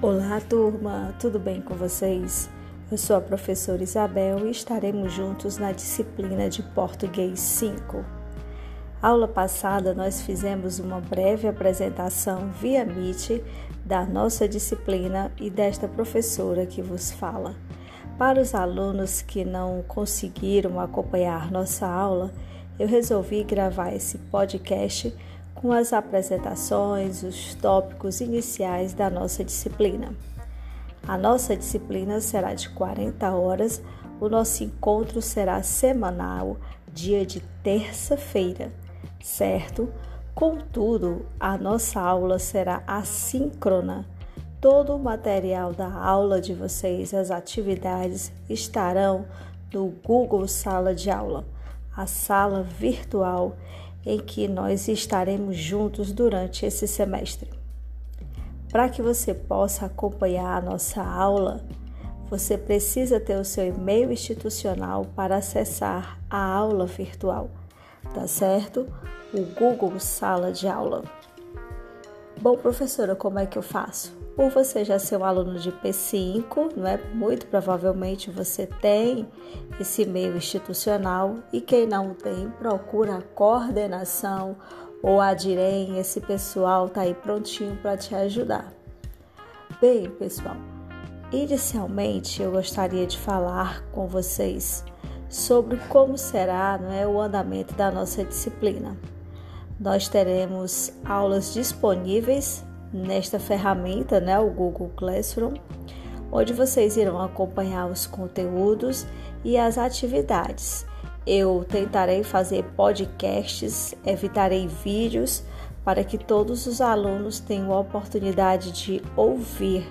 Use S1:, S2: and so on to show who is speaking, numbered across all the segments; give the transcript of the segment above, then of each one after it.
S1: Olá, turma, tudo bem com vocês? Eu sou a professora Isabel e estaremos juntos na disciplina de Português 5. Aula passada, nós fizemos uma breve apresentação via Meet da nossa disciplina e desta professora que vos fala. Para os alunos que não conseguiram acompanhar nossa aula, eu resolvi gravar esse podcast com as apresentações, os tópicos iniciais da nossa disciplina. A nossa disciplina será de 40 horas, o nosso encontro será semanal, dia de terça-feira, certo? Contudo, a nossa aula será assíncrona. Todo o material da aula de vocês, as atividades, estarão no Google Sala de Aula, a sala virtual em que nós estaremos juntos durante esse semestre. Para que você possa acompanhar a nossa aula, você precisa ter o seu e-mail institucional para acessar a aula virtual, tá certo? O Google Sala de Aula. Bom, professora, como é que eu faço? Por você já ser um aluno de P5, não é? Muito provavelmente você tem esse meio institucional e quem não tem, procura a coordenação ou a DIREM, esse pessoal tá aí prontinho para te ajudar. Bem, pessoal, inicialmente eu gostaria de falar com vocês sobre como será não é, o andamento da nossa disciplina. Nós teremos aulas disponíveis nesta ferramenta, né, o Google Classroom, onde vocês irão acompanhar os conteúdos e as atividades. Eu tentarei fazer podcasts, evitarei vídeos para que todos os alunos tenham a oportunidade de ouvir,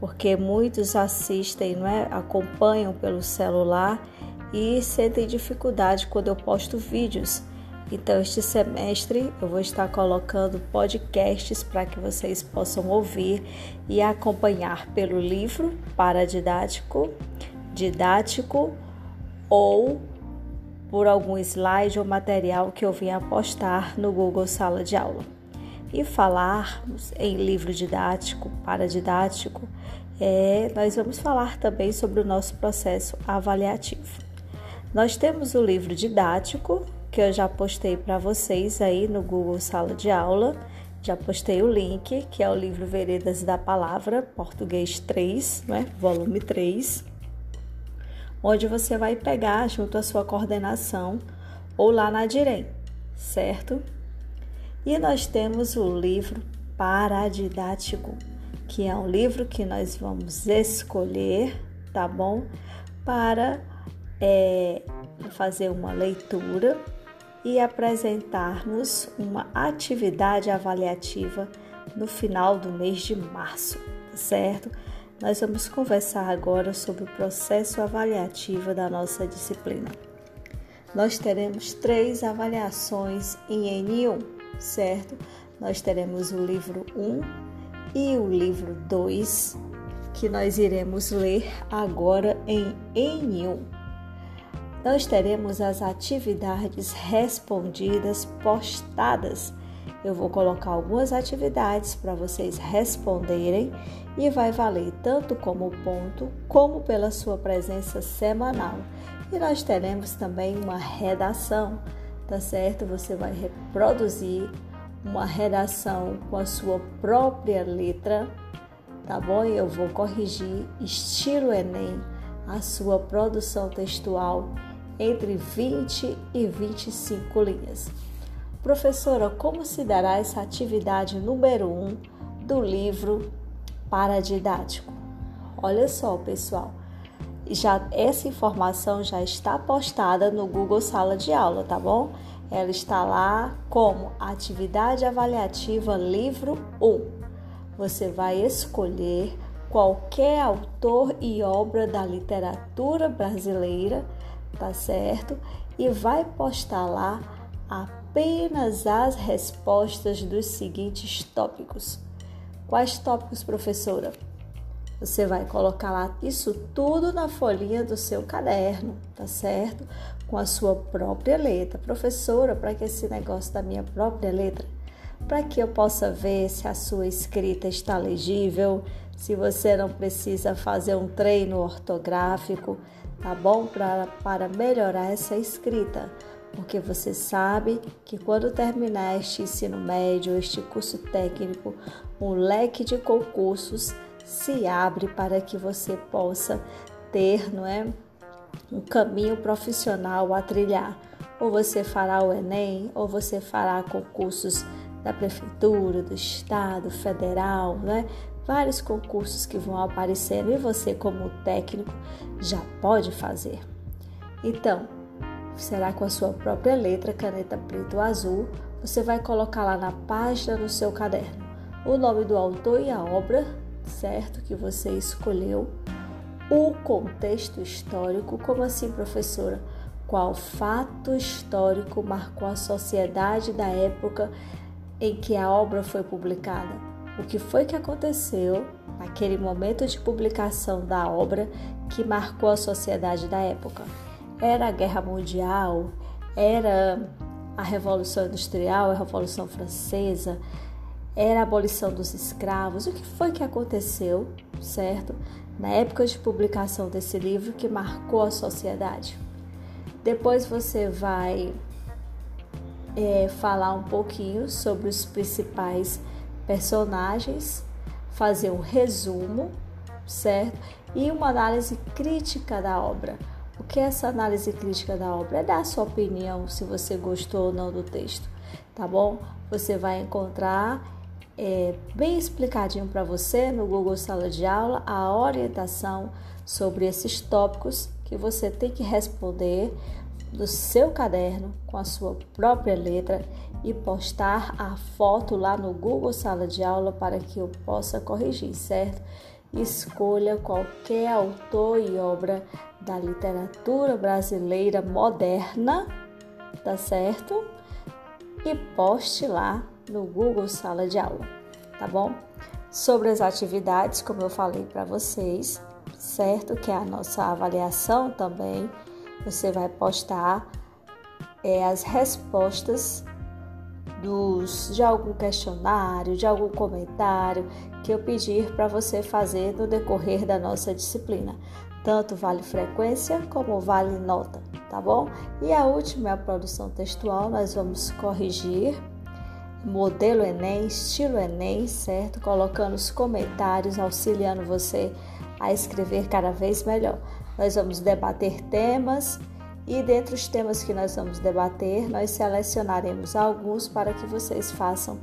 S1: porque muitos assistem, não é? acompanham pelo celular e sentem dificuldade quando eu posto vídeos. Então, este semestre eu vou estar colocando podcasts para que vocês possam ouvir e acompanhar pelo livro paradidático, didático ou por algum slide ou material que eu venha postar no Google Sala de Aula. E falarmos em livro didático, paradidático, é, nós vamos falar também sobre o nosso processo avaliativo. Nós temos o livro didático, que eu já postei para vocês aí no Google Sala de Aula. Já postei o link, que é o livro Veredas da Palavra, português 3, né? volume 3, onde você vai pegar junto à sua coordenação ou lá na Direm, certo? E nós temos o livro Paradidático, que é um livro que nós vamos escolher, tá bom? Para é, fazer uma leitura e apresentar-nos uma atividade avaliativa no final do mês de março, tá certo? Nós vamos conversar agora sobre o processo avaliativo da nossa disciplina. Nós teremos três avaliações em N1, certo? Nós teremos o livro 1 e o livro 2, que nós iremos ler agora em N1 nós teremos as atividades respondidas postadas. Eu vou colocar algumas atividades para vocês responderem e vai valer tanto como ponto como pela sua presença semanal. E nós teremos também uma redação, tá certo? Você vai reproduzir uma redação com a sua própria letra, tá bom? Eu vou corrigir estilo Enem a sua produção textual entre 20 e 25 linhas. Professora, como se dará essa atividade número 1 um do livro paradidático? Olha só, pessoal, já essa informação já está postada no Google Sala de Aula, tá bom? Ela está lá como atividade avaliativa livro 1. Você vai escolher qualquer autor e obra da literatura brasileira tá certo? E vai postar lá apenas as respostas dos seguintes tópicos. Quais tópicos, professora? Você vai colocar lá isso tudo na folhinha do seu caderno, tá certo? Com a sua própria letra. Professora, para que esse negócio da minha própria letra? para que eu possa ver se a sua escrita está legível, se você não precisa fazer um treino ortográfico, tá bom? Pra, para melhorar essa escrita. Porque você sabe que quando terminar este ensino médio, este curso técnico, um leque de concursos se abre para que você possa ter, não é, um caminho profissional a trilhar. Ou você fará o Enem, ou você fará concursos da prefeitura, do estado, federal, né? Vários concursos que vão aparecendo e você, como técnico, já pode fazer. Então, será com a sua própria letra, caneta preta ou azul, você vai colocar lá na página do seu caderno o nome do autor e a obra, certo? Que você escolheu, o contexto histórico, como assim, professora? Qual fato histórico marcou a sociedade da época em que a obra foi publicada. O que foi que aconteceu naquele momento de publicação da obra que marcou a sociedade da época? Era a Guerra Mundial? Era a Revolução Industrial, a Revolução Francesa? Era a abolição dos escravos? O que foi que aconteceu, certo? Na época de publicação desse livro que marcou a sociedade. Depois você vai é, falar um pouquinho sobre os principais personagens, fazer um resumo, certo? E uma análise crítica da obra. O que é essa análise crítica da obra? É dar a sua opinião se você gostou ou não do texto, tá bom? Você vai encontrar é, bem explicadinho para você no Google Sala de Aula a orientação sobre esses tópicos que você tem que responder do seu caderno com a sua própria letra e postar a foto lá no Google Sala de Aula para que eu possa corrigir, certo? Escolha qualquer autor e obra da literatura brasileira moderna, tá certo? E poste lá no Google Sala de Aula, tá bom? Sobre as atividades, como eu falei para vocês, certo? Que é a nossa avaliação também você vai postar é, as respostas dos, de algum questionário, de algum comentário que eu pedir para você fazer no decorrer da nossa disciplina. Tanto vale frequência como vale nota, tá bom? E a última é a produção textual, nós vamos corrigir modelo Enem, estilo Enem, certo? Colocando os comentários, auxiliando você a escrever cada vez melhor. Nós vamos debater temas e dentre os temas que nós vamos debater, nós selecionaremos alguns para que vocês façam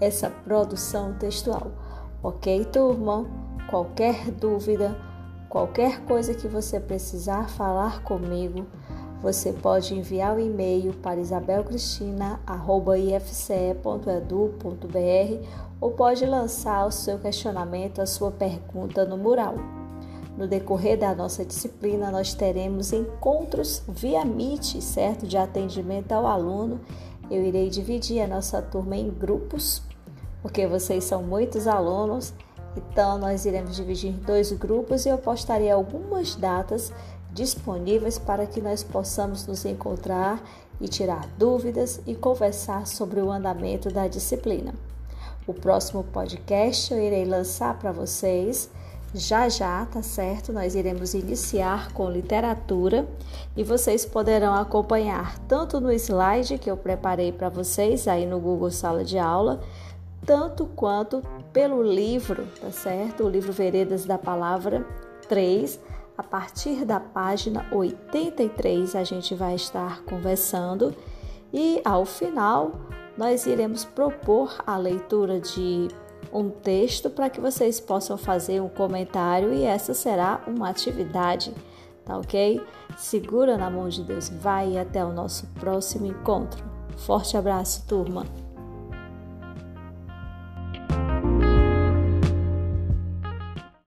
S1: essa produção textual. Ok, turma? Qualquer dúvida, qualquer coisa que você precisar falar comigo, você pode enviar o um e-mail para isabelcristina.ifce.edu.br ou pode lançar o seu questionamento, a sua pergunta no mural. No decorrer da nossa disciplina, nós teremos encontros via Meet, certo? De atendimento ao aluno. Eu irei dividir a nossa turma em grupos, porque vocês são muitos alunos. Então, nós iremos dividir em dois grupos e eu postarei algumas datas disponíveis para que nós possamos nos encontrar e tirar dúvidas e conversar sobre o andamento da disciplina. O próximo podcast eu irei lançar para vocês já já, tá certo? Nós iremos iniciar com literatura e vocês poderão acompanhar tanto no slide que eu preparei para vocês aí no Google Sala de Aula, tanto quanto pelo livro, tá certo? O livro Veredas da Palavra 3, a partir da página 83 a gente vai estar conversando e ao final nós iremos propor a leitura de um texto para que vocês possam fazer um comentário e essa será uma atividade, tá ok? Segura na mão de Deus, vai até o nosso próximo encontro. Forte abraço, turma!